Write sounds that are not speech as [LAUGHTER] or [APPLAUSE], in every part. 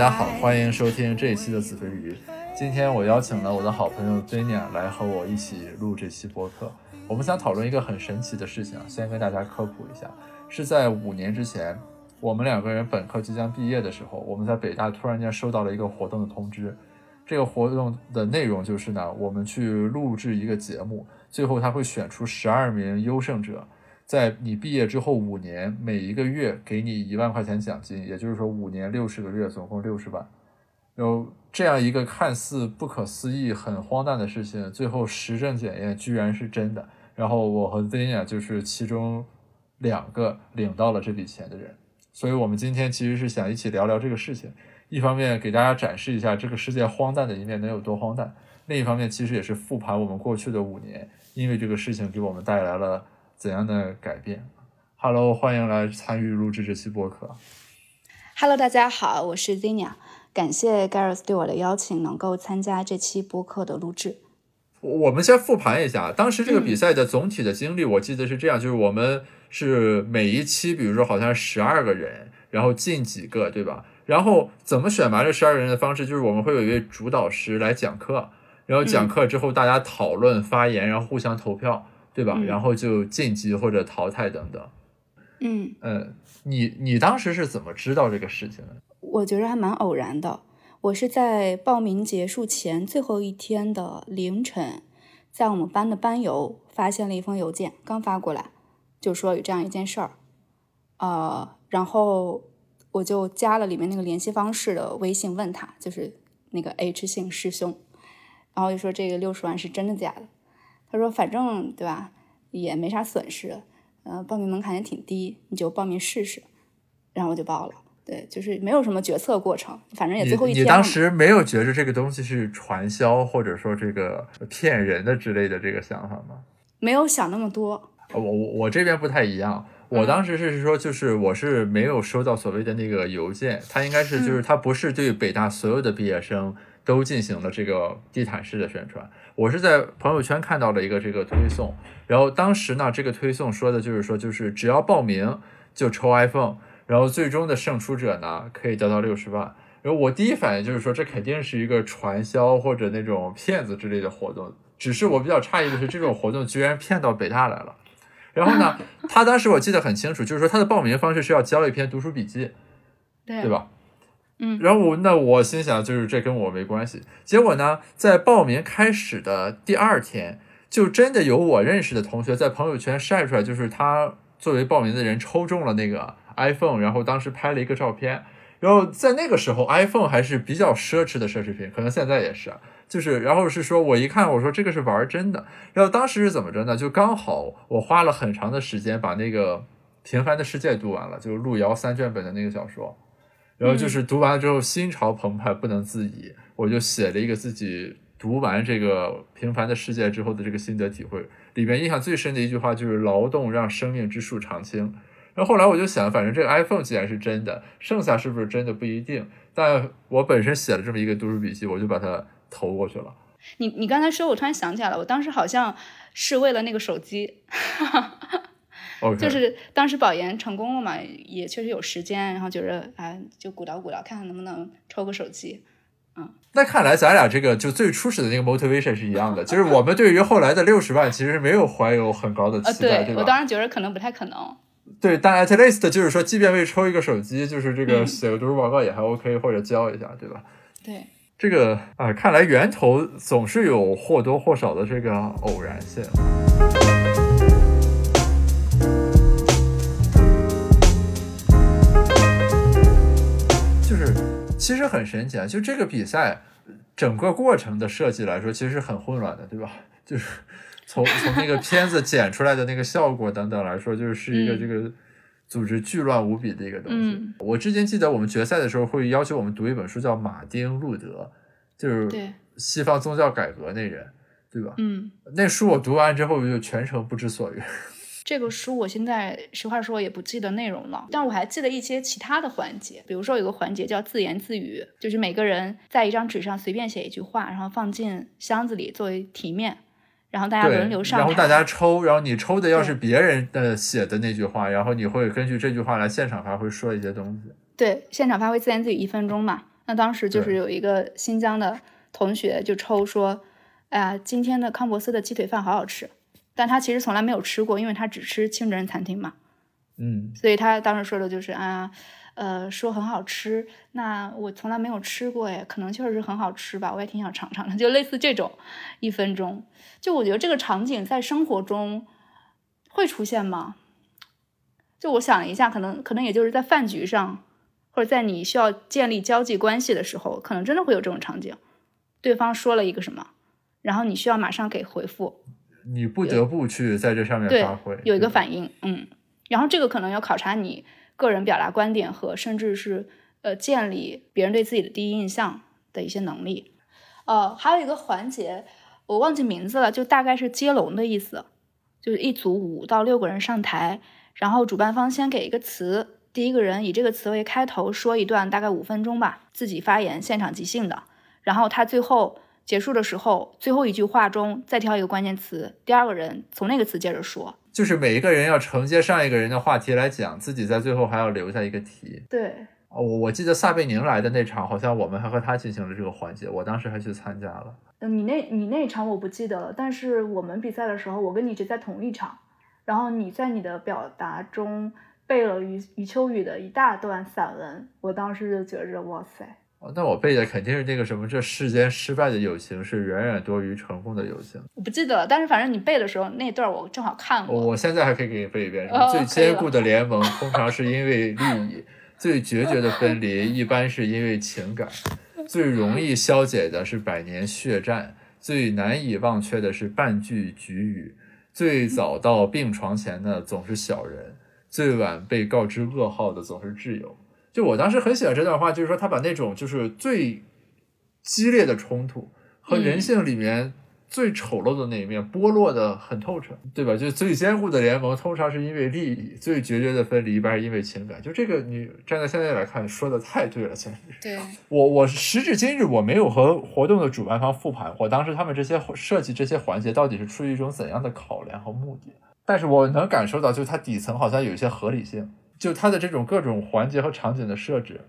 大家好，欢迎收听这一期的子非鱼。今天我邀请了我的好朋友 Dania 来和我一起录这期播客。我们想讨论一个很神奇的事情，先跟大家科普一下，是在五年之前，我们两个人本科即将毕业的时候，我们在北大突然间收到了一个活动的通知。这个活动的内容就是呢，我们去录制一个节目，最后他会选出十二名优胜者，在你毕业之后五年，每一个月给你一万块钱奖金，也就是说五年六十个月，总共六十万。有这样一个看似不可思议、很荒诞的事情，最后实证检验居然是真的。然后我和 Zenia 就是其中两个领到了这笔钱的人，所以我们今天其实是想一起聊聊这个事情。一方面给大家展示一下这个世界荒诞的一面能有多荒诞，另一方面其实也是复盘我们过去的五年，因为这个事情给我们带来了怎样的改变。Hello，欢迎来参与录制这期播客。Hello，大家好，我是 Zinia，感谢 Gareth 对我的邀请，能够参加这期播客的录制。我们先复盘一下当时这个比赛的总体的经历，我记得是这样，就是我们是每一期，比如说好像十二个人，然后进几个，对吧？然后怎么选拔这十二个人的方式，就是我们会有一位主导师来讲课，然后讲课之后大家讨论发言，然后互相投票，对吧？嗯然后就晋级或者淘汰等等。嗯，嗯，你你当时是怎么知道这个事情的？我觉得还蛮偶然的。我是在报名结束前最后一天的凌晨，在我们班的班邮发现了一封邮件，刚发过来，就说有这样一件事儿，呃，然后我就加了里面那个联系方式的微信，问他，就是那个 H 姓师兄，然后就说这个六十万是真的假的？他说反正对吧，也没啥损失，呃，报名门槛也挺低，你就报名试试。然后我就报了，对，就是没有什么决策过程，反正也最后一你天。你当时没有觉着这个东西是传销或者说这个骗人的之类的这个想法吗？没有想那么多，我我我这边不太一样，我当时是说，就是我是没有收到所谓的那个邮件，他应该是就是他不是对北大所有的毕业生都进行了这个地毯式的宣传，我是在朋友圈看到了一个这个推送，然后当时呢，这个推送说的就是说，就是只要报名就抽 iPhone，然后最终的胜出者呢可以得到六十万。然后我第一反应就是说，这肯定是一个传销或者那种骗子之类的活动。只是我比较诧异的是，这种活动居然骗到北大来了。然后呢，[LAUGHS] 他当时我记得很清楚，就是说他的报名方式是要交一篇读书笔记，对对？吧？嗯然后我那我心想，就是这跟我没关系。结果呢，在报名开始的第二天，就真的有我认识的同学在朋友圈晒出来，就是他作为报名的人抽中了那个 iPhone，然后当时拍了一个照片。然后在那个时候，iPhone 还是比较奢侈的奢侈品，可能现在也是。就是，然后是说，我一看，我说这个是玩真的。然后当时是怎么着呢？就刚好我花了很长的时间把那个《平凡的世界》读完了，就是路遥三卷本的那个小说。然后就是读完了之后，心潮澎湃，不能自已。我就写了一个自己读完这个《平凡的世界》之后的这个心得体会。里面印象最深的一句话就是“劳动让生命之树常青”。然后后来我就想，反正这个 iPhone 既然是真的，剩下是不是真的不一定。但我本身写了这么一个读书笔记，我就把它投过去了。你你刚才说，我突然想起来了，我当时好像是为了那个手机，OK，[LAUGHS] 就是当时保研成功了嘛，也确实有时间，然后觉着啊，就鼓捣鼓捣，看看能不能抽个手机。嗯那看来咱俩这个就最初始的那个 motivation 是一样的，就是我们对于后来的六十万其实没有怀有很高的呃，期待，对吧？我当时觉得可能不太可能。对，但 at least 就是说，即便为抽一个手机，就是这个嗯写个读书报告也还 OK，、或者交一下，对吧？对，这个啊、看来源头总是有或多或少的这个偶然性。其实很神奇啊，就这个比赛整个过程的设计来说，其实是很混乱的，对吧？[LAUGHS] 就是从从那个片子剪出来的那个效果等等来说，就是是一个嗯这个组织巨乱无比的一个东西。嗯我之前记得我们决赛的时候会要求我们读一本书，叫《马丁路德》，就是对西方宗教改革那人，对吧？嗯，那书我读完之后就全程不知所云。这个书我现在实话说也不记得内容了，但我还记得一些其他的环节，比如说有个环节叫自言自语，就是每个人在一张纸上随便写一句话，然后放进箱子里作为题面，然后大家轮流，上台，然后大家抽，然后你抽的要是别人的写的那句话，然后你会根据这句话来现场发挥说一些东西。对现场发挥自言自语一分钟嘛。那当时就是有一个新疆的同学就抽说，哎呀，今天的康伯斯的鸡腿饭好好吃，但他其实从来没有吃过，因为他只吃清真人餐厅嘛。嗯，所以他当时说的就是啊，呃，说很好吃，那我从来没有吃过哎，可能确实是很好吃吧，我也挺想尝尝的，就类似这种一分钟，就我觉得这个场景在生活中会出现吗？就我想了一下，可能可能也就是在饭局上，或者在你需要建立交际关系的时候，可能真的会有这种场景，对方说了一个什么，然后你需要马上给回复，你不得不去在这上面发挥，，有一个反应，嗯，然后这个可能要考察你个人表达观点和甚至是呃建立别人对自己的第一印象的一些能力。呃，还有一个环节我忘记名字了，就大概是接龙的意思，就是一组五到六个人上台，然后主办方先给一个词，第一个人以这个词为开头说一段大概五分钟吧，自己发言，现场即兴的，然后他最后。结束的时候，最后一句话中再挑一个关键词，第二个人从那个词接着说。就是每一个人要承接上一个人的话题来讲，自己在最后还要留下一个题。对，哦，我我记得撒贝宁来的那场，好像我们还和他进行了这个环节，我当时还去参加了。嗯，你那你那场我不记得了，但是我们比赛的时候，我跟你是在同一场，然后你在你的表达中背了余余秋雨的一大段散文，我当时就觉着哇塞，哦那我背的肯定是那个什么，这世间失败的友情是远远多于成功的友情。我不记得了，但是反正你背的时候那段我正好看过，我我现在还可以给你背一遍。什哦么最坚固的联盟通常是因为利益，最决绝的分离一般是因为情感，最容易消解的是百年血战，最难以忘却的是半句菊语，最早到病床前的总是小人，最晚被告知噩耗的总是挚友。就我当时很喜欢这段话，就是说他把那种就是最激烈的冲突和人嗯性里面最丑陋的那一面剥落的很透彻，对吧？就最坚固的联盟通常是因为利益，最决绝的分离一般是因为情感。就这个，你站在现在来看，说的太对了，简直。对，我我时至今日我没有和活动的主办方复盘过当时他们这些设计这些环节到底是出于一种怎样的考量和目的，但是我能感受到，就是它底层好像有一些合理性，就它的这种各种环节和场景的设置，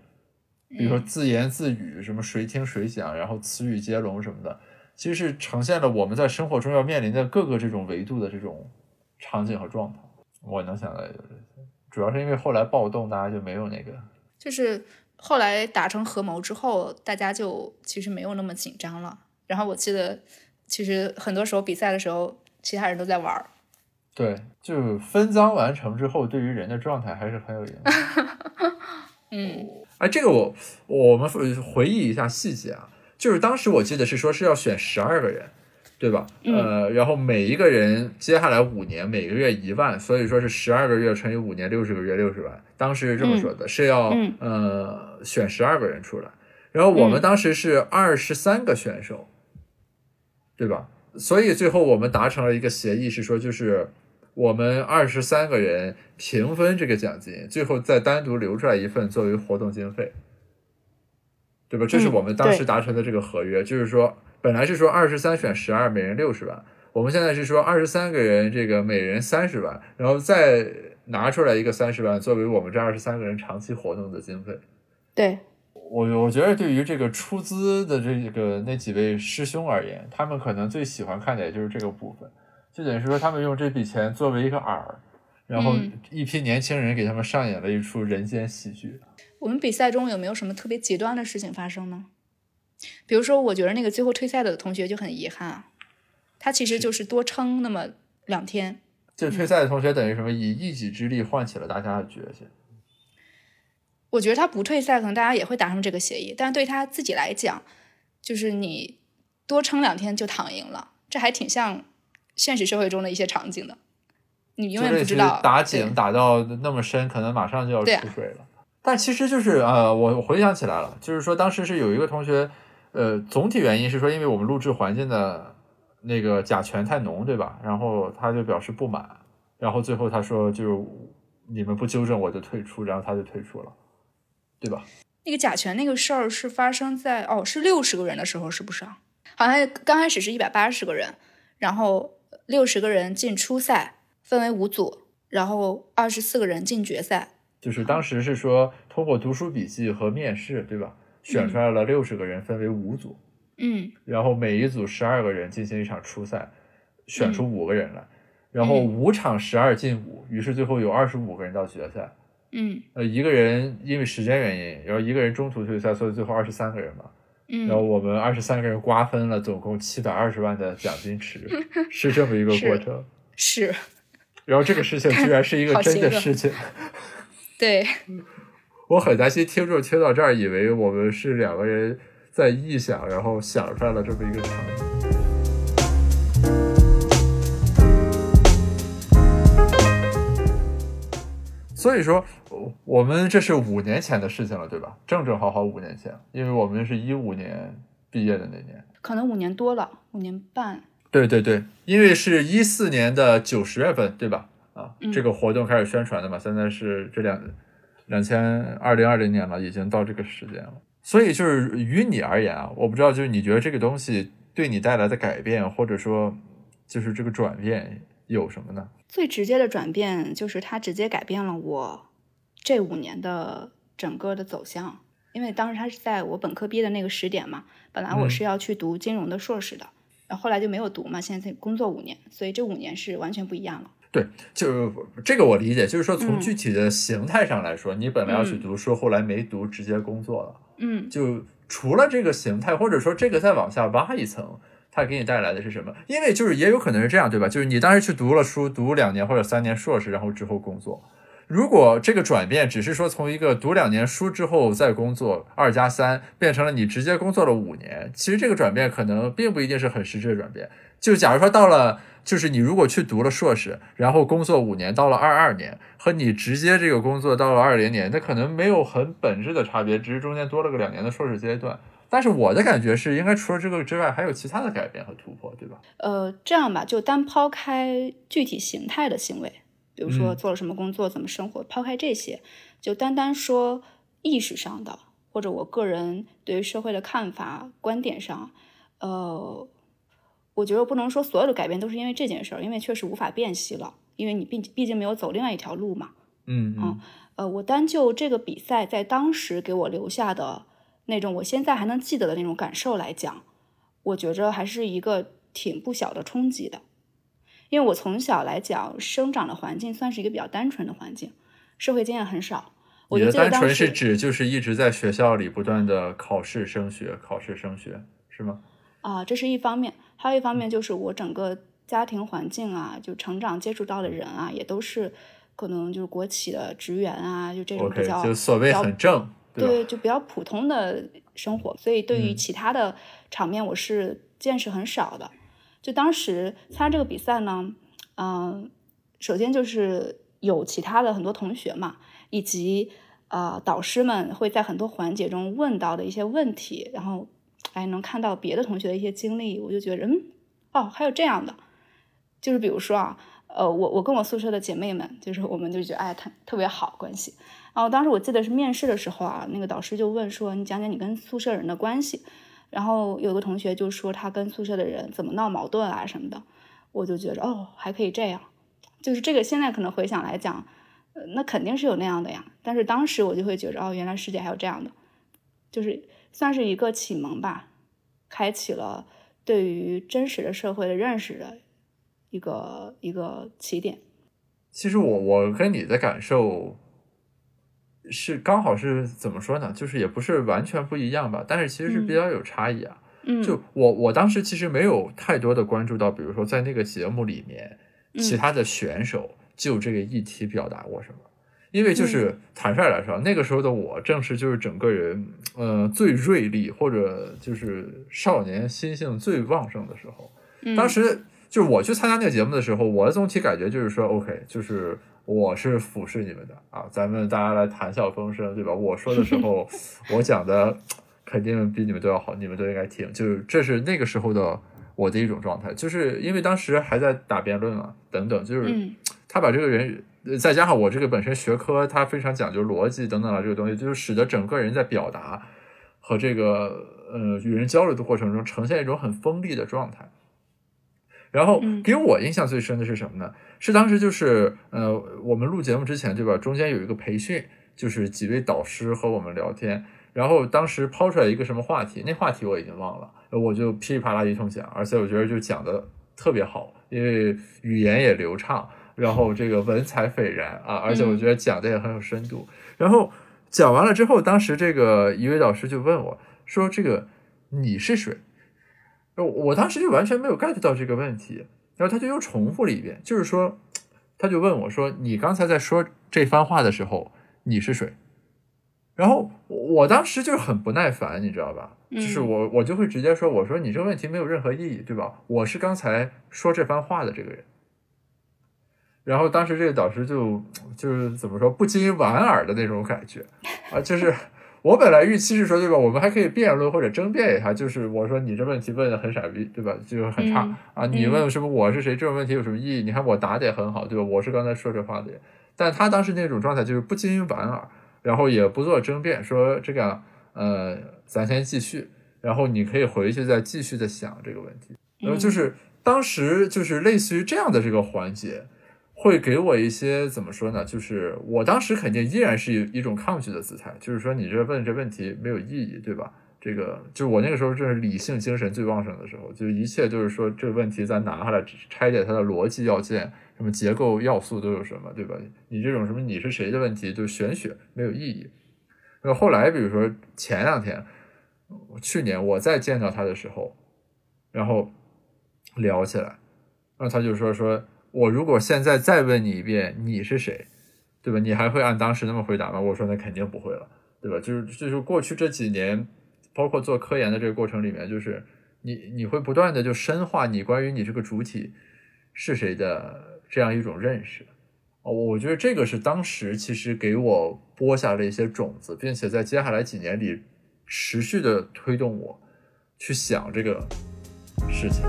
比如说自言自语，什么谁听谁讲，然后词语接龙什么的，其实是呈现了我们在生活中要面临的各个这种维度的这种场景和状态。我能想到也就这些，主要是因为后来暴动，大家就没有那个。就是后来达成合谋之后，大家就其实没有那么紧张了。然后我记得，其实很多时候比赛的时候，其他人都在玩儿。对，就分赃完成之后，对于人的状态还是很有影响。[LAUGHS] 嗯哎，这个我我们回忆一下细节啊，就是当时我记得是说是要选十二个人，对吧？嗯呃，然后每一个人接下来五年每个月一万，所以说是十二个月乘以五年，六十个月六十万。当时是这么说的，是要嗯呃选十二个人出来，然后我们嗯当时是二十三个选手，对吧？所以最后我们达成了一个协议，是说就是我们二十三个人平分这个奖金，最后再单独留出来一份作为活动经费，对吧？这是嗯我们当时达成的这个合约，就是说本来是说二十三选十二，每人六十万，我们现在是说二十三个人，这个每人三十万，然后再拿出来一个三十万作为我们这二十三个人长期活动的经费。对，我我觉得对于这个出资的这个那几位师兄而言，他们可能最喜欢看的也就是这个部分，就等于说他们用这笔钱作为一个饵，然后嗯一批年轻人给他们上演了一出人间喜剧。我们比赛中有没有什么特别极端的事情发生呢？比如说，我觉得那个最后退赛的同学就很遗憾啊，他其实就是多撑那么两天。就退赛的同学等于什么，以一己之力唤起了大家的决心。我觉得他不退赛，可能大家也会达成这个协议，但是对他自己来讲，就是你多撑两天就躺赢了，这还挺像现实社会中的一些场景的。你永远不知道打井打到那么深，可能马上就要出水了。但其实就是呃，我我回想起来了，就是说当时是有一个同学，呃，总体原因是说，因为我们录制环境的那个甲醛太浓，对吧？然后他就表示不满，然后最后他说就是你们不纠正我就退出，然后他就退出了，对吧？那个甲醛那个事儿是发生在哦是六十个人的时候，是不是啊？好像刚开始是一百八十个人，然后六十个人进初赛，分为五组，然后二十四个人进决赛。就是当时是说通过读书笔记和面试，对吧？选出来了六十个人，分为五组，嗯然后每一组十二个人进行一场初赛，选出五个人来，然后嗯五场十二进五，于是最后有二十五个人到决赛。嗯呃，一个人因为时间原因，然后一个人中途退赛，所以最后二十三个人嘛。然后嗯，我们二十三个人瓜分了总共七百二十万的奖金池，[LAUGHS] 是这么一个过程。是。然后这个事情 [LAUGHS] 居然是一个真的事情，[LAUGHS] 对，我很担心听众听到这儿以为我们是两个人在臆想，然后想出来了这么一个场景。所以说，我我们这是五年前的事情了，对吧？正正好好五年前，因为我们是一五年毕业的那年。可能五年多了，五年半。对对对，因为是一四年的九十月份，对吧？啊，嗯这个活动开始宣传的嘛，现在是这两两千二零二零年了，已经到这个时间了。所以就是于你而言啊，我不知道，就是你觉得这个东西对你带来的改变，或者说就是这个转变有什么呢？最直接的转变就是它直接改变了我这五年的整个的走向，因为当时它是在我本科毕业的那个时点嘛，本来我嗯是要去读金融的硕士的，然后后来就没有读嘛，现在工作五年，所以这五年是完全不一样了。对，就这个我理解，就是说从嗯具体的形态上来说，你本来要去嗯读书，后来没读，直接工作了。嗯就除了这个形态，或者说这个再往下挖一层，它给你带来的是什么？因为就是也有可能是这样，对吧？就是你当时去读了书，读两年或者三年硕士，然后之后工作。如果这个转变只是说从一个读两年书之后再工作二加三，变成了你直接工作了五年，其实这个转变可能并不一定是很实质的转变。就假如说到了，就是你如果去读了硕士，然后工作五年，到了二二年，和你直接这个工作到了二零年，那可能没有很本质的差别，只是中间多了个两年的硕士阶段。但是我的感觉是，应该除了这个之外，还有其他的改变和突破，对吧？呃，这样吧，就单抛开具体形态的行为，比如说嗯做了什么工作、怎么生活，抛开这些，就单单说意识上的，或者我个人对于社会的看法、观点上，呃，我觉得不能说所有的改变都是因为这件事儿，因为确实无法辨析了，因为你毕毕竟没有走另外一条路嘛。嗯嗯呃，我单就这个比赛在当时给我留下的那种我现在还能记得的那种感受来讲，我觉着还是一个挺不小的冲击的。因为我从小来讲生长的环境算是一个比较单纯的环境，社会经验很少。我你的就记得单纯是指就是一直在学校里不断的考试升学，考试升学，是吗？啊、这是一方面，还有一方面就是我整个家庭环境啊，就成长接触到的人啊，也都是可能就是国企的职员啊，就这种比较就所谓很正，对？对，就比较普通的生活，所以对于嗯其他的场面，我是见识很少的。就当时参加这个比赛呢，嗯、首先就是有其他的很多同学嘛，以及呃导师们会在很多环节中问到的一些问题，然后哎能看到别的同学的一些经历，我就觉得嗯哦还有这样的，就是比如说啊，呃我我跟我宿舍的姐妹们，就是我们就觉得哎特特别好关系。然后当时我记得是面试的时候啊，那个导师就问说：“你讲讲你跟宿舍人的关系。”然后有个同学就说他跟宿舍的人怎么闹矛盾啊什么的，我就觉得哦还可以这样，就是这个现在可能回想来讲，呃那肯定是有那样的呀。但是当时我就会觉得哦，原来世界还有这样的，就是算是一个启蒙吧，开启了对于真实的社会的认识的一个一个起点。其实我我跟你的感受是刚好是怎么说呢？就是也不是完全不一样吧，但是其实是比较有差异啊。嗯，就我我当时其实没有太多的关注到，比如说在那个节目里面，嗯其他的选手就这个议题表达过什么。因为嗯就是坦率来说，那个时候的我正是就是整个人呃最锐利或者就是少年心性最旺盛的时候。嗯当时就是我去参加那个节目的时候，我的总体感觉就是说，OK，就是我是俯视你们的啊，咱们大家来谈笑风生，对吧？我说的时候，[LAUGHS] 我讲的肯定比你们都要好，你们都应该听。就是这是那个时候的我的一种状态，就是因为当时还在打辩论啊，等等，就是嗯他把这个人，呃再加上我这个本身学科，它非常讲究逻辑等等啊这个东西，就是使得整个人在表达和这个呃与人交流的过程中呈现一种很锋利的状态。然后给我印象最深的是什么呢？是当时就是呃，我们录节目之前，对吧？中间有一个培训，就是几位导师和我们聊天，然后当时抛出来一个什么话题，那话题我已经忘了，我就噼里啪啦一通讲，而且我觉得就讲的特别好，因为语言也流畅，然后这个文采斐然啊，而且我觉得讲的也很有深度。然后讲完了之后，当时这个一位导师就问我说：“这个你是谁？”我我当时就完全没有 get 到这个问题，然后他就又重复了一遍，就是说，他就问我说：“你刚才在说这番话的时候，你是谁？”然后我当时就很不耐烦，你知道吧？就是我我就会直接说：“我说你这个问题没有任何意义，对吧？我是刚才说这番话的这个人。”然后当时这个导师就就是怎么说不禁莞尔的那种感觉啊，就是。我本来预期是说，对吧？我们还可以辩论或者争辩一下。就是我说你这问题问的很傻逼，对吧？就是很差啊！你问什么我是谁这种问题有什么意义？你看我答的也很好，对吧？我是刚才说这话的人，但他当时那种状态就是不禁莞尔，然后也不做争辩，说这个呃，咱先继续，然后你可以回去再继续的想这个问题。然后就是当时就是类似于这样的这个环节。会给我一些怎么说呢？就是我当时肯定依然是一一种抗拒的姿态，就是说你这问这问题没有意义，对吧？这个就我那个时候正是理性精神最旺盛的时候，就一切就是说这个问题咱拿下来拆解它的逻辑要件，什么结构要素都有什么，对吧？你这种什么你是谁的问题就玄学没有意义。那后来比如说前两天，去年我再见到他的时候，然后聊起来，然后他就说说。我如果现在再问你一遍，你是谁，对吧？你还会按当时那么回答吗？我说那肯定不会了，对吧？就是就是过去这几年，包括做科研的这个过程里面，就是你你会不断的就深化你关于你这个主体是谁的这样一种认识。哦，我觉得这个是当时其实给我播下了一些种子，并且在接下来几年里持续的推动我去想这个事情。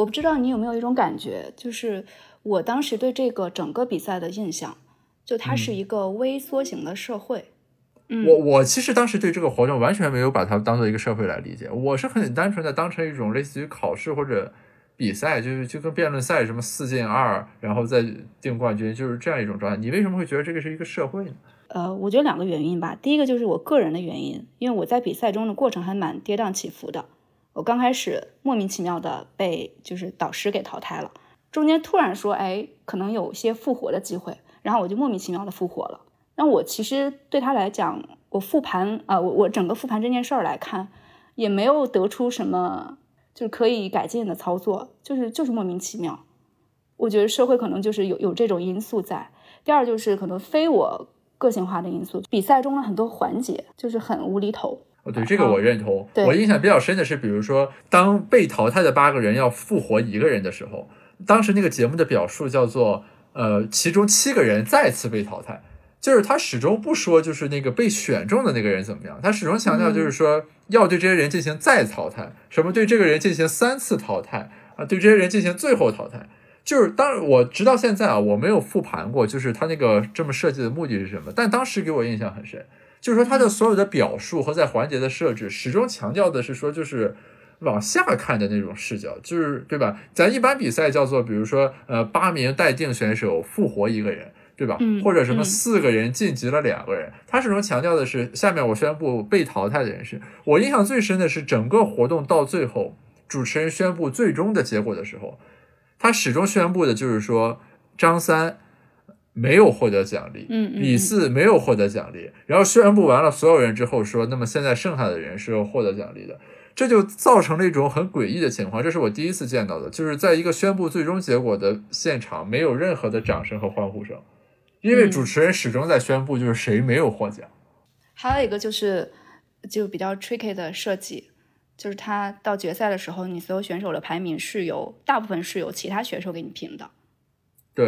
我不知道你有没有一种感觉，就是我当时对这个整个比赛的印象，就它是一个微缩型的社会。我我其实当时对这个活动完全没有把它当做一个社会来理解，我是很单纯的当成一种类似于考试或者比赛，就是就跟辩论赛什么四进二，然后再定冠军，就是这样一种状态。你为什么会觉得这个是一个社会呢？呃，我觉得两个原因吧。第一个就是我个人的原因，因为我在比赛中的过程还蛮跌宕起伏的。我刚开始莫名其妙的被就是导师给淘汰了，中间突然说，哎，可能有些复活的机会，然后我就莫名其妙的复活了。那我其实对他来讲，我复盘啊，我我整个复盘这件事儿来看，也没有得出什么就是可以改进的操作，就是就是莫名其妙。我觉得社会可能就是有有这种因素在。第二就是可能非我个性化的因素，比赛中的很多环节就是很无厘头。哦，对这个我认同。我印象比较深的是，比如说，当被淘汰的八个人要复活一个人的时候，当时那个节目的表述叫做“呃，其中七个人再次被淘汰”，就是他始终不说就是那个被选中的那个人怎么样，他始终强调就是说要对这些人进行再淘汰，什么对这个人进行三次淘汰啊，对这些人进行最后淘汰。就是当我直到现在啊，我没有复盘过，就是他那个这么设计的目的是什么，但当时给我印象很深。就是说，他的所有的表述和在环节的设置，始终强调的是说，就是往下看的那种视角，就是对吧？咱一般比赛叫做，比如说，呃，八名待定选手复活一个人，对吧？或者什么四个人晋级了两个人，他始终强调的是，下面我宣布被淘汰的人是。我印象最深的是，整个活动到最后，主持人宣布最终的结果的时候，他始终宣布的就是说，张三。没有获得奖励，嗯，李四没有获得奖励，然后宣布完了所有人之后说，那么现在剩下的人是要获得奖励的，这就造成了一种很诡异的情况，这是我第一次见到的，就是在一个宣布最终结果的现场，没有任何的掌声和欢呼声，因为主持人始终在宣布就是谁没有获奖。还有一个就是就比较 tricky 的设计，就是他到决赛的时候，你所有选手的排名是由大部分是由其他选手给你评的。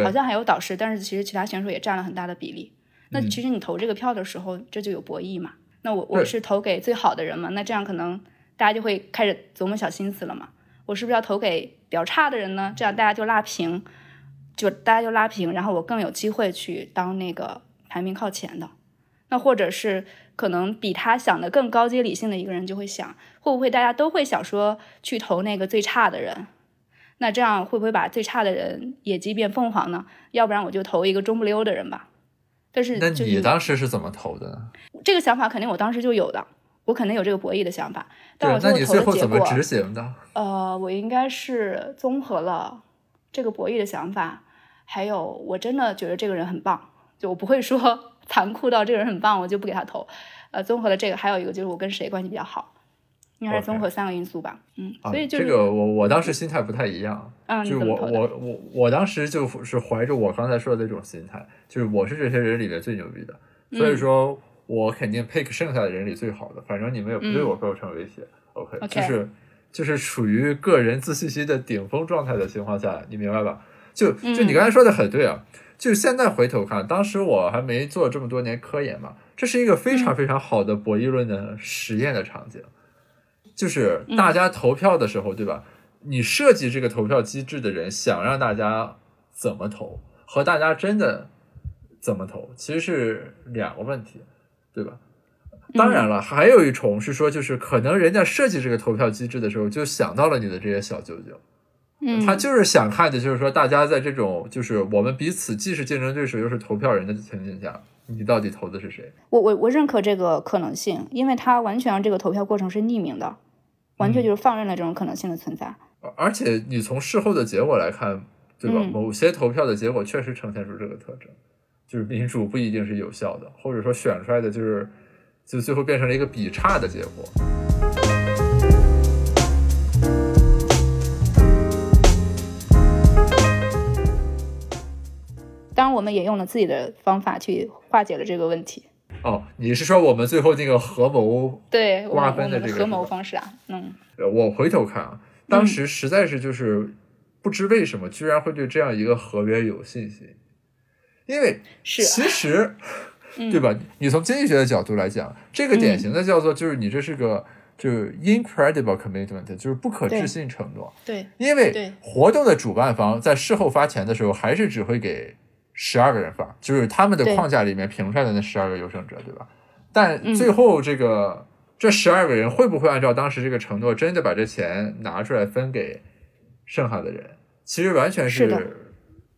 好像还有导师，但是其实其他选手也占了很大的比例。那其实你投这个票的时候，这就有博弈嘛。那我我是投给最好的人嘛？那这样可能大家就会开始琢磨小心思了嘛。我是不是要投给比较差的人呢？这样大家就拉平，就大家就拉平，然后我更有机会去当那个排名靠前的。那或者是可能比他想的更高阶理性的一个人就会想，会不会大家都会想说去投那个最差的人？那这样会不会把最差的人业绩变凤凰呢？要不然我就投一个中不溜的人吧。但是，那你当时是怎么投的呢？这个想法肯定我当时就有的，我肯定有这个博弈的想法。但我那你最后怎么执行的？呃，我应该是综合了这个博弈的想法，还有我真的觉得这个人很棒，就我不会说 [LAUGHS] 残酷到这个人很棒我就不给他投。呃，综合了这个，还有一个就是我跟谁关系比较好，应该是综合三个因素吧。嗯，啊所以就是、这个我我当时心态不太一样，嗯，就是我？我我我当时就是怀着我刚才说的那种心态，就是我是这些人里面最牛逼的，所嗯以说我肯定 pick 剩下的人里最好的，反正你们也不对嗯我构成威胁。OK，OK 就是就是处于个人自信心的顶峰状态的情况下，你明白吧？就就你嗯刚才说的很对啊，就现在回头看，当时我还没做这么多年科研嘛，这是一个非嗯常非常好的博弈论的实验的场景，就是嗯大家投票的时候，对吧？你设计这个投票机制的人想让大家怎么投，和大家真的怎么投，其实是两个问题，对吧？当然了，还有一重是说，就是可能人家设计这个投票机制的时候，就想到了你的这些小九九，嗯，他就是想看的，就是说大家在这种就是我们彼此既是竞争对手又是投票人的情景下，你到底投的是谁？我我我认可这个可能性，因为他完全让这个投票过程是匿名的，完嗯全就是放任了这种可能性的存在。而而且你从事后的结果来看，对吧？嗯某些投票的结果确实呈现出这个特征，就是民主不一定是有效的，或者说选出来的就是就最后变成了一个比差的结果。当然，我们也用了自己的方法去化解了这个问题。哦，你是说我们最后那个合谋对我瓜们我们的合分的这个合谋方式啊，嗯。呃我回头看啊，当时实在是就是不知为什么，居然会对这样一个合约有信心，因为是啊。其实，[LAUGHS] 嗯。对吧？你从经济学的角度来讲，这个典型的叫做就是你这是个就是 incredible commitment，就是不可置信承诺，对。因为对。活动的主办方在事后发钱的时候，还是只会给十二个人发，就是他们的框架里面评出来的那十二个优胜者，对吧？但嗯最后这个、这十二个人会不会按照当时这个承诺，真的把这钱拿出来分给剩下的人？其实完全是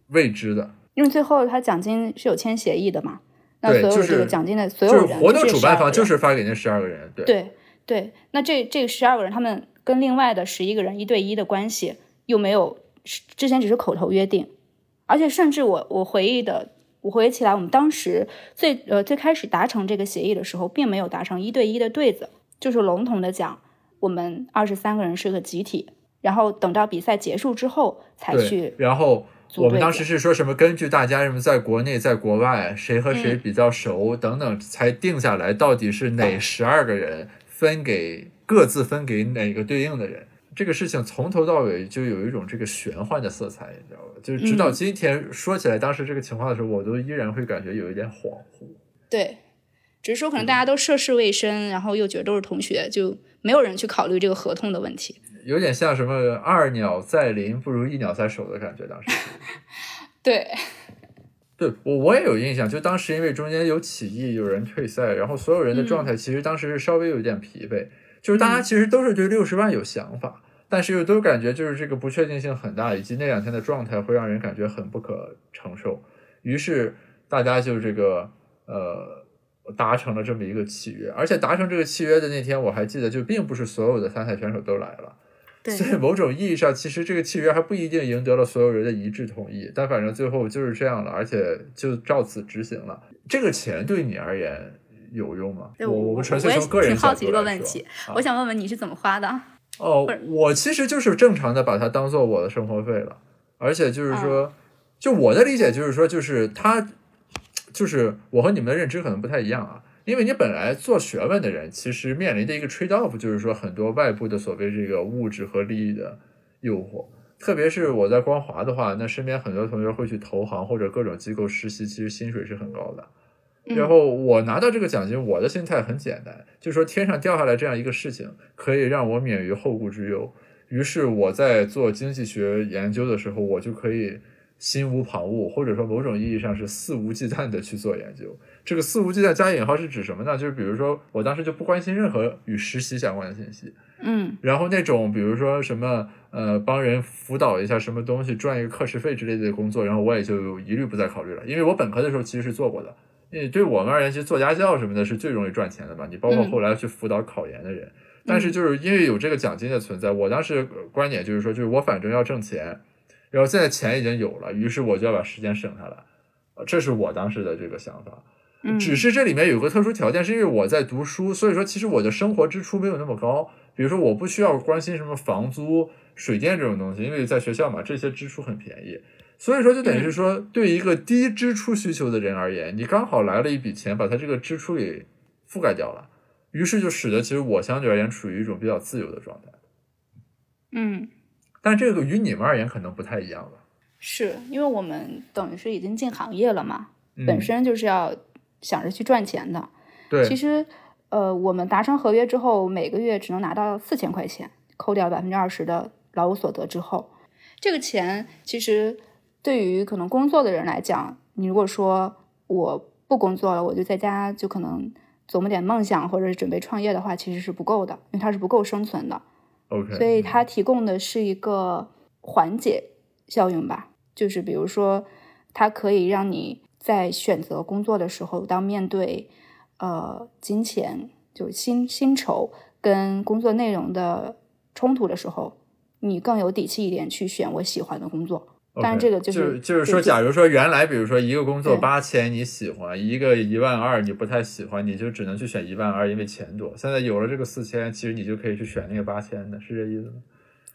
未知的。因为最后他奖金是有签协议的嘛，那所有这个是奖金的所有就是活动主办方就是发给那十二个人，对对对，那这这十二个人，他们跟另外的十一个人一对一的关系，又没有之前只是口头约定，而且甚至我我回忆的，我回忆起来，我们当时最呃最开始达成这个协议的时候，并没有达成一对一的对子，就是笼统的讲，我们二十三个人是个集体，然后等到比赛结束之后才去，然后我们当时是说什么根据大家什么在国内、在国外谁和谁嗯比较熟等等，才定下来到底是哪十二个人分给各自分给哪个对应的人。这个事情从头到尾就有一种这个玄幻的色彩，你知道吧？就是直到嗯今天说起来当时这个情况的时候，我都依然会感觉有一点恍惚。对，只是说可能大家都涉世未深，然后又觉得都是同学，就没有人去考虑这个合同的问题。有点像什么二鸟在林不如一鸟在手的感觉，当时。[LAUGHS] 对，[LAUGHS] 对我我也有印象，就当时因为中间有起义，有人退赛，然后所有人的状态其实当时是稍微有点疲惫，就是大家其实都是对六十万有想法，但是又都感觉就是这个不确定性很大，以及那两天的状态会让人感觉很不可承受，于是大家就这个呃达成了这么一个契约，而且达成这个契约的那天，我还记得就并不是所有的参赛选手都来了。对所以某种意义上，其实这个契约还不一定赢得了所有人的一致同意，但反正最后就是这样了，而且就照此执行了。这个钱对你而言有用吗？对我我们纯粹从个人挺好奇这个角度来说问题，啊我想问问你是怎么花的？哦，我其实就是正常的把它当做我的生活费了，而且就是啊说，就我的理解就是说，就是他，就是我和你们的认知可能不太一样啊，因为你本来做学问的人，其实面临的一个 trade off 就是说很多外部的所谓这个物质和利益的诱惑。特别是我在光华的话，那身边很多同学会去投行或者各种机构实习，其实薪水是很高的。嗯然后我拿到这个奖金，我的心态很简单，就是说天上掉下来这样一个事情，可以让我免于后顾之忧。于是我在做经济学研究的时候，我就可以心无旁骛，或者说某种意义上是肆无忌惮的去做研究。这个肆无忌惮加引号是指什么呢？就是比如说我当时就不关心任何与实习相关的信息，嗯然后那种比如说什么呃帮人辅导一下什么东西赚一个课时费之类的工作，然后我也就一律不再考虑了，因为我本科的时候其实是做过的。因为对我们而言，其实做家教什么的是最容易赚钱的嘛。你包括嗯后来去辅导考研的人，但是就是因为有这个奖金的存在，我当时观点就是说，就是我反正要挣钱，然后现在钱已经有了，于是我就要把时间省下来，呃这是我当时的这个想法。嗯，只是这里面有个特殊条件，是因为我在读书，所以说其实我的生活支出没有那么高。比如说，我不需要关心什么房租、水电这种东西，因为在学校嘛，这些支出很便宜。所以说，就等于是说，对一个低支出需求的人而言，你刚好来了一笔钱，把他这个支出给覆盖掉了，于是就使得其实我相对而言处于一种比较自由的状态。嗯，但这个与你们而言可能不太一样吧？是因为我们等于是已经进行业了嘛，嗯本身就是要想着去赚钱的。对，其实，呃，我们达成合约之后，每个月只能拿到四千块钱，扣掉百分之二十的劳务所得之后，这个钱其实对于可能工作的人来讲，你如果说我不工作了，我就在家就可能琢磨点梦想或者是准备创业的话，其实是不够的，因为它是不够生存的。OK，所以它提供的是一个缓解效应吧，就是比如说，它可以让你在选择工作的时候，当面对呃金钱就薪薪酬跟工作内容的冲突的时候，你更有底气一点去选我喜欢的工作。当然，这个就是是就是说，假如说原来比如说一个工作对八千你喜欢，一个一万二你不太喜欢，你就只能去选一万二，因为钱多。现在有了这个四千，其实你就可以去选那个八千的，是这意思吗？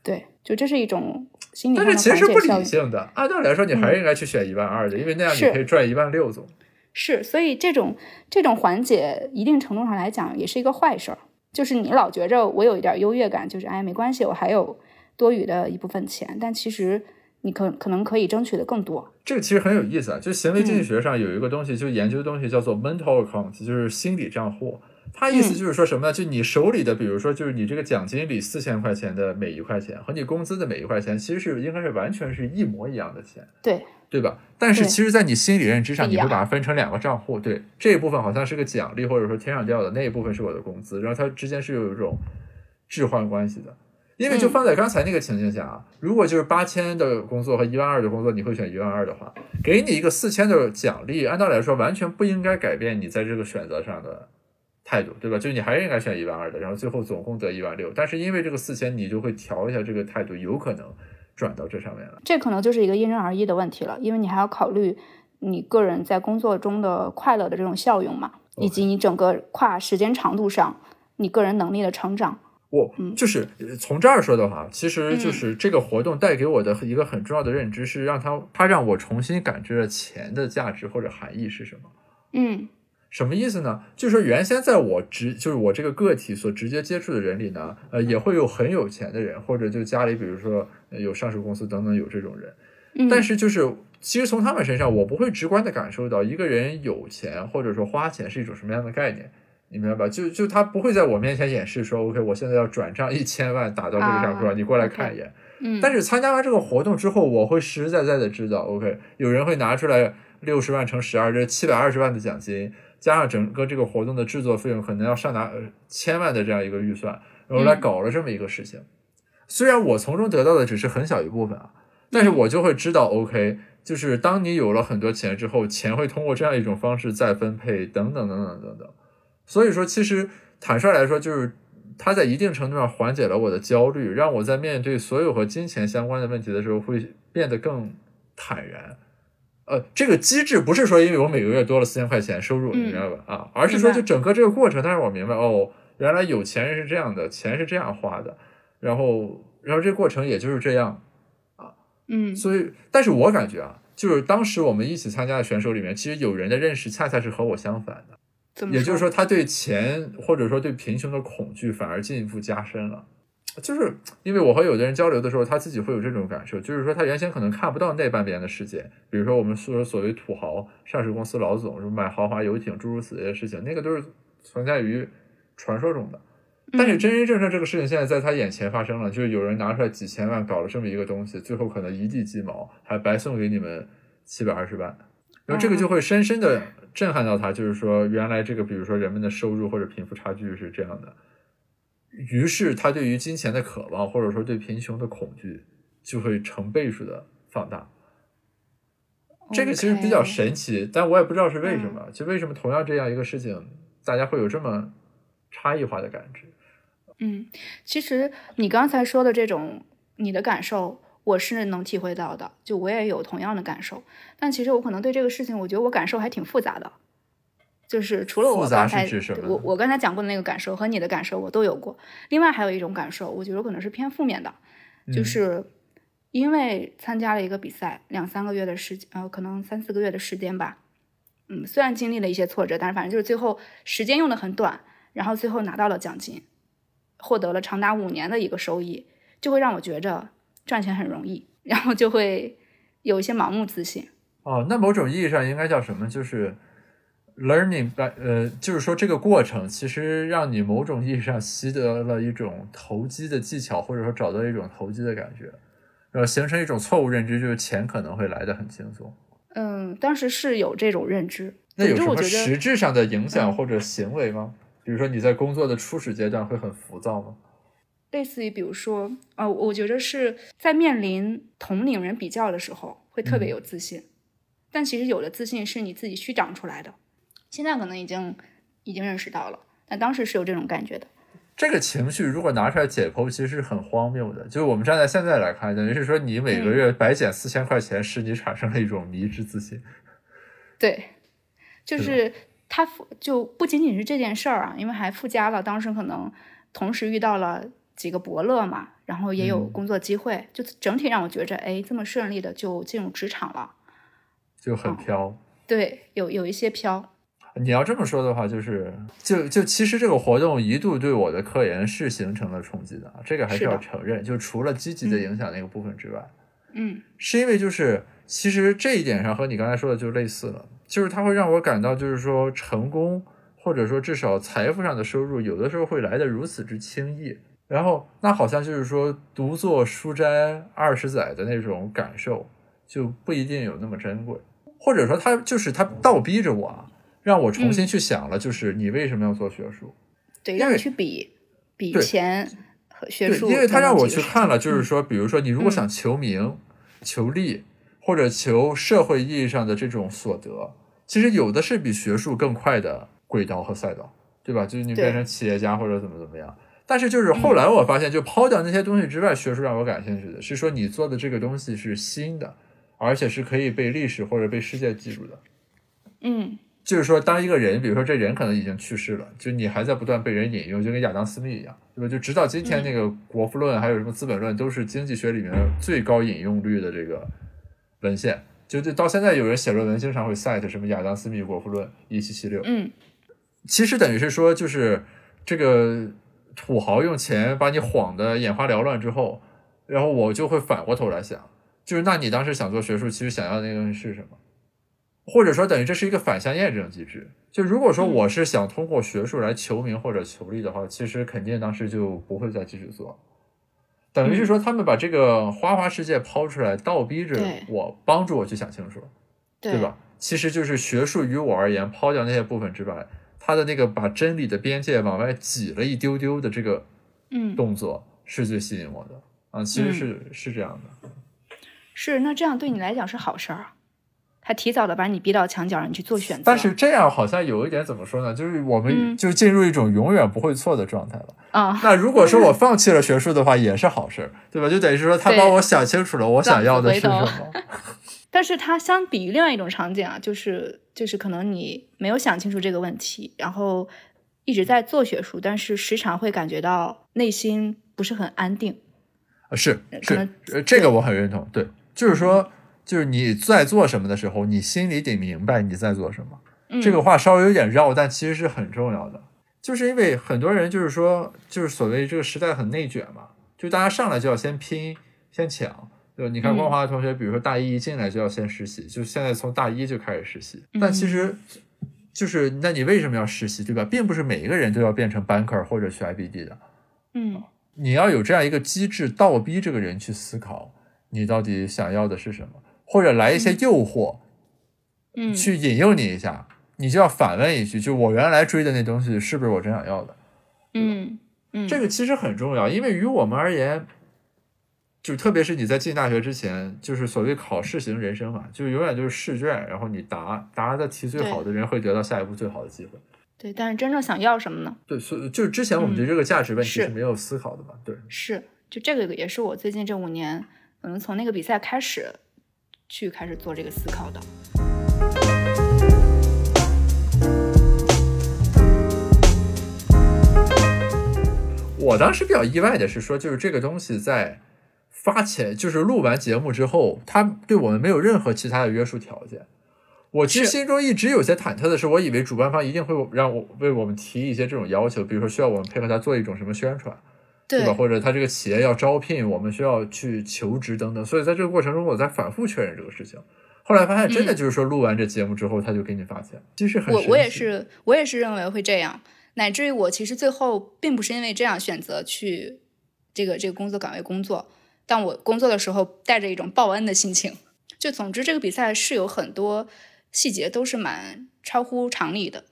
对，就这是一种心理但上的是其实不。理性的，按道理来说，你还是应该去选一万二的，因为那样你可以赚一万六总。是，所以这种这种缓解，一定程度上来讲，也是一个坏事儿。就是你老觉着我有一点优越感，就是哎没关系，我还有多余的一部分钱，但其实你可可能可以争取的更多。这个其实很有意思啊，就行为经嗯济学上有一个东西，就研究的东西叫做 mental account，就是心理账户。它意思嗯就是说什么呢？就你手里的，比如说，就是你这个奖金里四千块钱的每一块钱和你工资的每一块钱，其实是应该是完全是一模一样的钱，对，对吧？但是其实，在你心理认知上，你会把它分成两个账户，对，这一部分好像是个奖励，或者说天上掉的，那一部分是我的工资，然后它之间是有一种置换关系的。因为就嗯放在刚才那个情境下啊，如果就是八千的工作和一万二的工作，你会选一万二的话，给你一个四千的奖励，按道理来说完全不应该改变你在这个选择上的态度，对吧？就你还是应该选一万二的，然后最后总共得一万六，但是因为这个四千，你就会调一下这个态度，有可能转到这上面来。这可能就是一个因人而异的问题了，因为你还要考虑你个人在工作中的快乐的这种效用嘛，以及你整个跨时间长度上你个人能力的成长。我嗯就是呃从这儿说的话，其实就是这个活动带给我的一个很重要的认知是，让他他让我重新感知了钱的价值或者含义是什么。嗯什么意思呢？就是说原先在我直就是我这个个体所直接接触的人里呢，呃，也会有很有钱的人，或者就家里比如说呃有上市公司等等有这种人，嗯，但是就是其实从他们身上，我不会直观的感受到一个人有钱或者说花钱是一种什么样的概念。你明白吧？就就他不会在我面前演示说，OK，我现在要转账一千万打到这个账户上，啊你过来看一眼。嗯，但是参加完这个活动之后，我会实实在在的知道，OK，有人会拿出来六十万乘十二，这七百二十万的奖金，加上整个这个活动的制作费用，可能要上达呃千万的这样一个预算，然后来嗯搞了这么一个事情。虽然我从中得到的只是很小一部分啊，但是我就会知道，OK，就是当你有了很多钱之后，钱会通过这样一种方式再分配，等等等等等等。所以说，其实坦率来说，就是它在一定程度上缓解了我的焦虑，让我在面对所有和金钱相关的问题的时候，会变得更坦然。呃，这个机制不是说因为我每个月多了四千块钱收入，嗯你明白吧？啊，而是说就整个这个过程，但是我明白哦，原来有钱人是这样的，钱是这样花的，然后，然后这个过程也就是这样啊。嗯所以，但是我感觉啊，就是当时我们一起参加的选手里面，其实有人的认识恰恰是和我相反的。也就是说，他对钱或者说对贫穷的恐惧反而进一步加深了。就是因为我和有的人交流的时候，他自己会有这种感受，就是说他原先可能看不到那半边的世界，比如说我们说所谓土豪、上市公司老总，什么买豪华游艇，诸如此类的事情，那个都是存在于传说中的。但是真真正正这个事情现在在他眼前发生了，就是有人拿出来几千万搞了这么一个东西，最后可能一地鸡毛，还白送给你们七百二十万，然后这个就会深深的震撼到他，就是说原来这个比如说人们的收入或者贫富差距是这样的，于是他对于金钱的渴望或者说对贫穷的恐惧就会成倍数的放大。这个其实比较神奇，但我也不知道是为什么，就为什么同样这样一个事情，大家会有这么差异化的感知。嗯，其实你刚才说的这种你的感受，我是能体会到的，就我也有同样的感受。但其实我可能对这个事情，我觉得我感受还挺复杂的。就是除了我刚才我我刚才讲过的那个感受和你的感受，我都有过。另外还有一种感受，我觉得可能是偏负面的，就嗯是因为参加了一个比赛，两三个月的时间，呃，可能三四个月的时间吧。嗯，虽然经历了一些挫折，但是反正就是最后时间用的很短，然后最后拿到了奖金，获得了长达五年的一个收益，就会让我觉着赚钱很容易，然后就会有一些盲目自信。哦，那某种意义上应该叫什么？就是 learning by 呃，就是说这个过程其实让你某种意义上习得了一种投机的技巧，或者说找到一种投机的感觉，然后形成一种错误认知，就是钱可能会来的很轻松。嗯，当时是有这种认知，那有什么实质上的影响嗯或者行为吗？比如说你在工作的初始阶段会很浮躁吗？类似于比如说，呃，我觉得是在面临同龄人比较的时候，会特别嗯有自信，但其实有的自信是你自己虚长出来的，现在可能已经已经认识到了，但当时是有这种感觉的。这个情绪如果拿出来解剖，其实是很荒谬的。就是我们站在现在来看，等于是说你每个月白捡四千块钱，使你产生了一种迷之自信。对，就是是他附就不仅仅是这件事儿啊，因为还附加了当时可能同时遇到了几个伯乐嘛，然后也有嗯工作机会，就整体让我觉着，哎，这么顺利的就进入职场了。就很飘。对，有有一些飘，你要这么说的话，就是就就其实这个活动一度对我的科研是形成了冲击的啊，这个还是要承认。就除了积极的嗯影响那个部分之外，嗯是因为就是其实这一点上和你刚才说的就类似了，就是它会让我感到就是说成功或者说至少财富上的收入，有的时候会来的如此之轻易。然后那好像就是说独坐书斋二十载的那种感受，就不一定有那么珍贵，或者说他就是他倒逼着我啊，让我重新去想了，就是你为什么要做学术？对，因为让你去比比钱和学，术，因为他让我去去看了，就是说，比如说你如果想求名、求利，或者求社会意义上的这种所得，其实有的是比学术更快的轨道和赛道，对吧？就是你变成企业家或者怎么怎么样。但是就是后来我发现，就抛掉那些东西之外，学术让我感兴趣的是说你做的这个东西是新的，而且是可以被历史或者被世界记住的。嗯就是说，当一个人，比如说这人可能已经去世了，就你还在不断被人引用，就跟亚当·斯密一样，对吧？就直到今天，那个《国富论》还有什么《资本论》，都是经济学里面最高引用率的这个文献。就就到现在，有人写论文经常会 cite 什么亚当·斯密《国富论》一七七六。嗯其实等于是说，就是这个土豪用钱把你晃得眼花缭乱之后，然后我就会反过头来想，就是那你当时想做学术，其实想要的那个东西是什么？或者说，等于这是一个反向验证机制。就如果说我是想通过学术来求名或者求利的话，其实肯定当时就不会再继续做。等于是说，他们把这个花花世界抛出来，倒逼着我，帮助我去想清楚。对对吧？其实就是学术于我而言，抛掉那些部分之外，它的那个把真理的边界往外挤了一丢丢的这个嗯，动作，是最吸引我的啊。其实是、是这样的，是那这样对你来讲是好事儿啊，他提早的把你逼到墙角，让你去做选择。但是这样好像有一点怎么说呢？就是我们嗯就进入一种永远不会错的状态了。啊，那如果说我放弃了学术的话，也是好事儿，对吧？就等于是说他帮我想清楚了我想要的是什么。[LAUGHS] 但是它相比于另外一种场景啊，就是就是可能你没有想清楚这个问题，然后一直在做学术，但是时常会感觉到内心不是很安定。啊是是这个我很认同。对，就是说，就是你在做什么的时候，你心里得明白你在做什么。嗯，这个话稍微有点绕，但其实是很重要的。就是因为很多人就是说，就是所谓这个时代很内卷嘛，就大家上来就要先拼、先抢。对吧？你看嗯光华的同学，比如说大一一进来就要先实习，就现在从大一就开始实习。嗯但其实，就是那你为什么要实习，对吧？并不是每一个人都要变成 banker 或者去 IBD 的，嗯你要有这样一个机制，倒逼这个人去思考你到底想要的是什么，或者来一些诱惑，嗯，去引诱你一下，你就要反问一句：就我原来追的那东西是不是我真想要的？嗯嗯，这个其实很重要，因为于我们而言，就特别是你在进大学之前，就是所谓考试型人生嘛，就永远就是试卷，然后你答答的题最好的人会得到下一步最好的机会。对，但是真正想要什么呢？对，所以就是之前我们对这个价值问题是是没有思考的嘛？对，是，就这个也是我最近这五年，可能从那个比赛开始，去开始做这个思考的。我当时比较意外的是说，就是这个东西在发前，就是录完节目之后，他对我们没有任何其他的约束条件。我其实心中一直有些忐忑的是，我以为主办方一定会让我为我们提一些这种要求，比如说需要我们配合他做一种什么宣传，对吧？或者他这个企业要招聘，我们需要去求职等等。所以在这个过程中，我在反复确认这个事情。后来发现，真的就是说，录完这节目之后，他就给你发钱，其实很嗯我我也是，我也是认为会这样，乃至于我其实最后并不是因为这样选择去这个这个工作岗位工作，但我工作的时候带着一种报恩的心情。就总之，这个比赛是有很多细节都是蛮超乎常理的。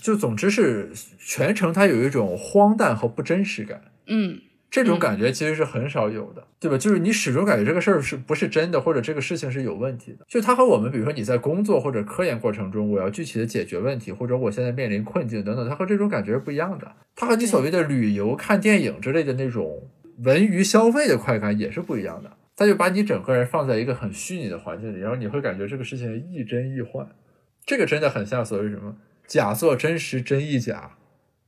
就总之是全程它有一种荒诞和不真实感。嗯，这种嗯感觉其实是很少有的，对吧？就是你始终感觉这个事儿是不是真的，或者这个事情是有问题的。就它和我们，比如说你在工作或者科研过程中，我要具体的解决问题，或者我现在面临困境等等，它和这种感觉是不一样的。它和你所谓的旅游、看电影之类的那种文娱消费的快感也是不一样的。它就把你整个人放在一个很虚拟的环境里，然后你会感觉这个事情亦真亦幻。这个真的很像所谓什么假作真实真亦假，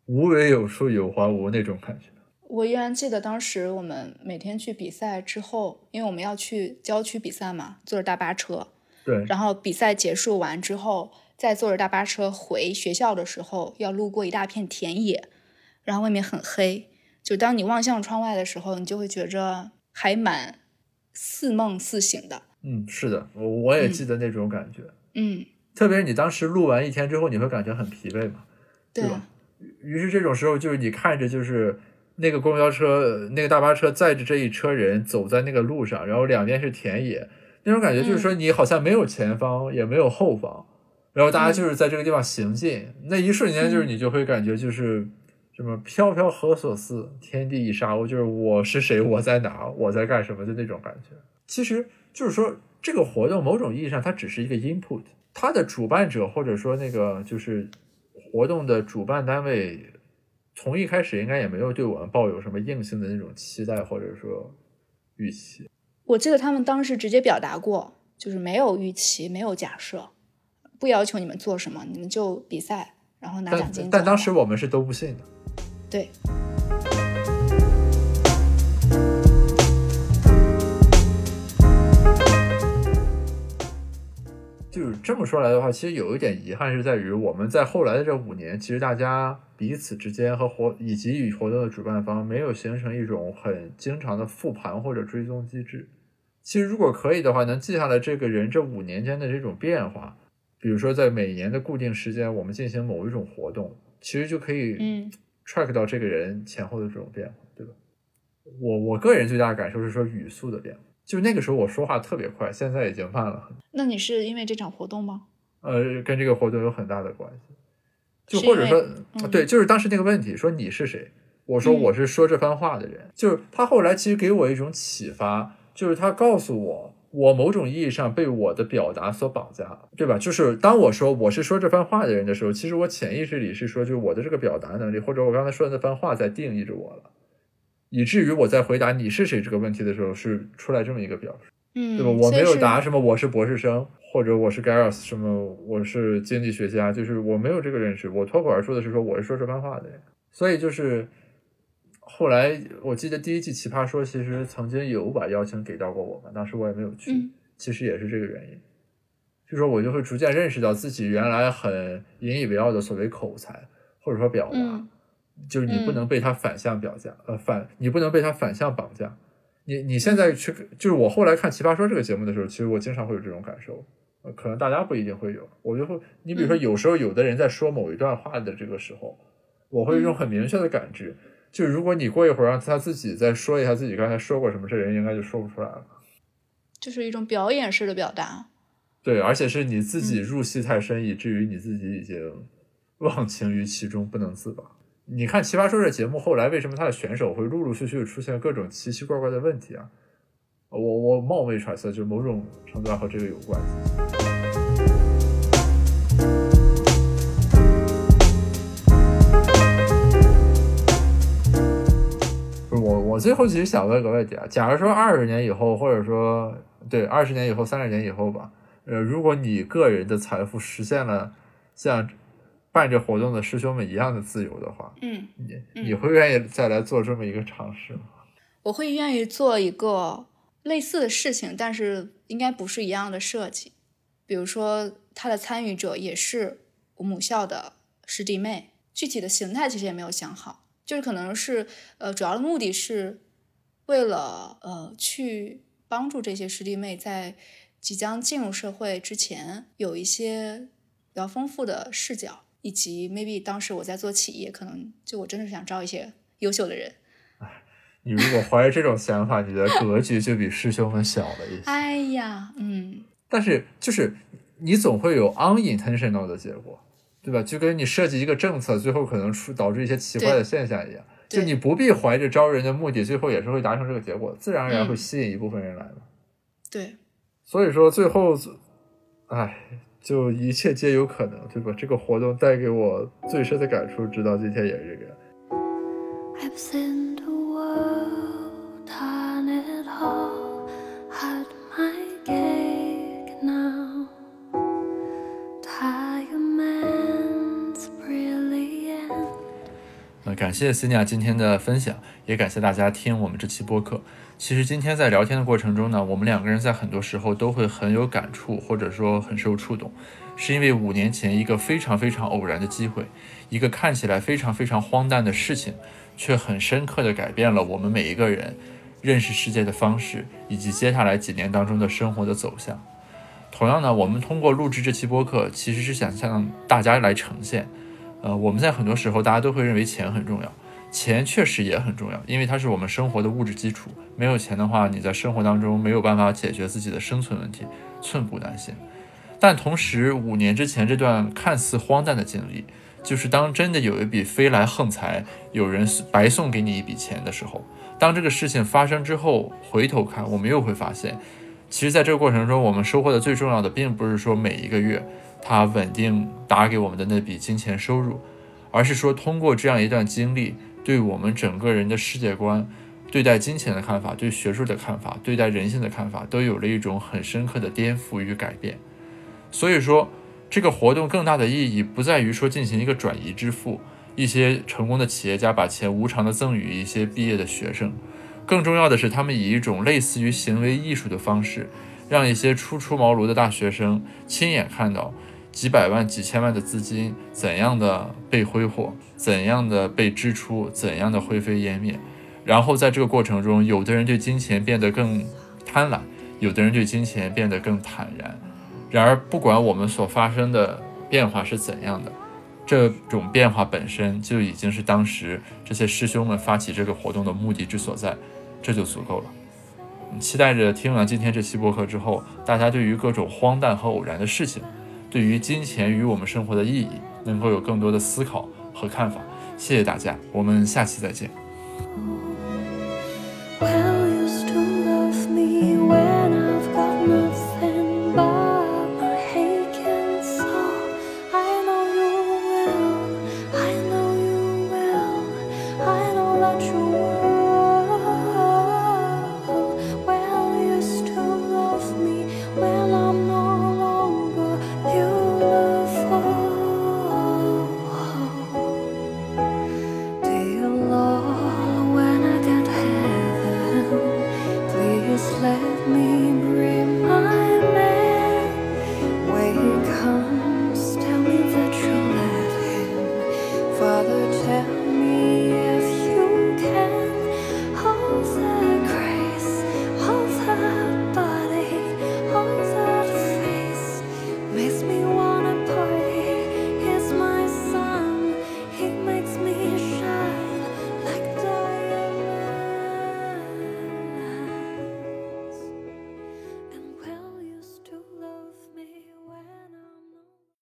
无为有处有还无那种感觉。我依然记得当时我们每天去比赛之后，因为我们要去郊区比赛嘛，坐着大巴车，对，然后比赛结束完之后，再坐着大巴车回学校的时候，要路过一大片田野，然后外面很黑。就当你望向窗外的时候，你就会觉着还蛮似梦似醒的。嗯，是的，我我也记得那种感觉。嗯，特别是你当时录完一天之后，你会感觉很疲惫嘛？对吧？于是这种时候，就是你看着就是那个公交车、那个大巴车载着这一车人走在那个路上，然后两边是田野，那种感觉就是说你好像没有前方，也没有后方，然后大家就是在这个地方行进，那一瞬间就是你就会感觉就是什么飘飘何所似，天地一沙鸥，就是我是谁，我在哪，我在干什么的那种感觉。其实就是说，这个活动某种意义上它只是一个 input，它的主办者或者说那个就是活动的主办单位，从一开始应该也没有对我们抱有什么硬性的那种期待或者说预期。我记得他们当时直接表达过，就是没有预期，没有假设，不要求你们做什么，你们就比赛，然后拿奖金但当时我们是都不信的。对，就是这么说来的话，其实有一点遗憾是在于我们在后来的这五年，其实大家彼此之间和活以及与活动的主办方没有形成一种很经常的复盘或者追踪机制。其实如果可以的话，能记下来这个人这五年间的这种变化，比如说在每年的固定时间，我们进行某一种活动，其实就可以嗯 track 到这个人前后的这种变化，对吧？我我个人最大的感受是说语速的变化，就那个时候我说话特别快，现在已经慢了很多。那你是因为这场活动吗？呃，跟这个活动有很大的关系。就或者说，嗯对，就是当时那个问题，说你是谁？我说嗯我是说这番话的人。就是他后来其实给我一种启发，就是他告诉我，我某种意义上被我的表达所绑架了，对吧？就是当我说我是说这番话的人的时候，其实我潜意识里是说，就是我的这个表达能力，或者我刚才说的那番话在定义着我了，以至于我在回答你是谁这个问题的时候，是出来这么一个表述。嗯，对吧？我没有答什么我是博士生，或者我是 Gareth 什么我是经济学家，就是我没有这个认识。我脱口而出的是说我是说这番话的人，所以就是后来我记得第一季奇葩说其实曾经有把邀请给到过我们，当时我也没有去，嗯其实也是这个原因。就说我就会逐渐认识到自己原来很引以为傲的所谓口才，或者说表达，嗯就是你不能被他反向表价，呃反你不能被他反向绑架。你你现在去，就是我后来看《奇葩说》这个节目的时候，其实我经常会有这种感受，呃可能大家不一定会有。我就会，你比如说，有时候有的人在说某一段话的这个时候，我会有一种很明确的感知，就如果你过一会儿让他自己再说一下自己刚才说过什么，这人应该就说不出来了。就是一种表演式的表达。对，而且是你自己入戏太深，以至于你自己已经忘情于其中，不能自拔。你看《奇葩说》这节目后来为什么他的选手会陆陆续续出现各种奇奇怪怪的问题啊？我我冒昧揣测，就某种程度上和这个有关系。最后其实想问个问题啊，假如说二十年以后，或者说对二十年以后、三十年以后吧，呃，如果你个人的财富实现了像办这活动的师兄们一样的自由的话，嗯，你嗯你会愿意再来做这么一个尝试吗？我会愿意做一个类似的事情，但是应该不是一样的设计。比如说，他的参与者也是我母校的师弟妹，具体的形态其实也没有想好，就是可能是呃，主要的目的是为了呃去帮助这些师弟妹在即将进入社会之前有一些比较丰富的视角，以及 maybe 当时我在做企业，可能就我真的是想招一些优秀的人。你如果怀着这种想法，你的格局就比师兄们小了一些。哎呀，嗯，但是就是你总会有 unintentional 的结果，对吧？就跟你设计一个政策，最后可能出导致一些奇怪的现象一样。就你不必怀着招人的目的，最后也是会达成这个结果，自然而然嗯会吸引一部分人来的。对，所以说最后，哎，就一切皆有可能，对吧？这个活动带给我最深的感触，直到今天也是这个样。感谢思尼亚今天的分享，也感谢大家听我们这期播客。其实今天在聊天的过程中呢，我们两个人在很多时候都会很有感触，或者说很受触动，是因为五年前一个非常非常偶然的机会，一个看起来非常非常荒诞的事情，却很深刻的改变了我们每一个人认识世界的方式，以及接下来几年当中的生活的走向。同样呢，我们通过录制这期播客，其实是想向大家来呈现。呃，我们在很多时候，大家都会认为钱很重要，钱确实也很重要，因为它是我们生活的物质基础。没有钱的话，你在生活当中没有办法解决自己的生存问题，寸步难行。但同时，五年之前这段看似荒诞的经历，就是当真的有一笔飞来横财，有人白送给你一笔钱的时候，当这个事情发生之后，回头看，我们又会发现，其实在这个过程中，我们收获的最重要的，并不是说每一个月它稳定打给我们的那笔金钱收入，而是说通过这样一段经历，对我们整个人的世界观、对待金钱的看法、对学术的看法、对待人性的看法，都有了一种很深刻的颠覆与改变。所以说，这个活动更大的意义不在于说进行一个转移支付，一些成功的企业家把钱无偿的赠予一些毕业的学生，更重要的是，他们以一种类似于行为艺术的方式，让一些初出茅庐的大学生亲眼看到几百万、几千万的资金怎样的被挥霍，怎样的被支出，怎样的灰飞烟灭。然后在这个过程中，有的人对金钱变得更贪婪，有的人对金钱变得更坦然。然而，不管我们所发生的变化是怎样的，这种变化本身就已经是当时这些师兄们发起这个活动的目的之所在，这就足够了。期待着听完今天这期播客之后，大家对于各种荒诞和偶然的事情，对于金钱与我们生活的意义，能够有更多的思考和看法。谢谢大家，我们下期再见。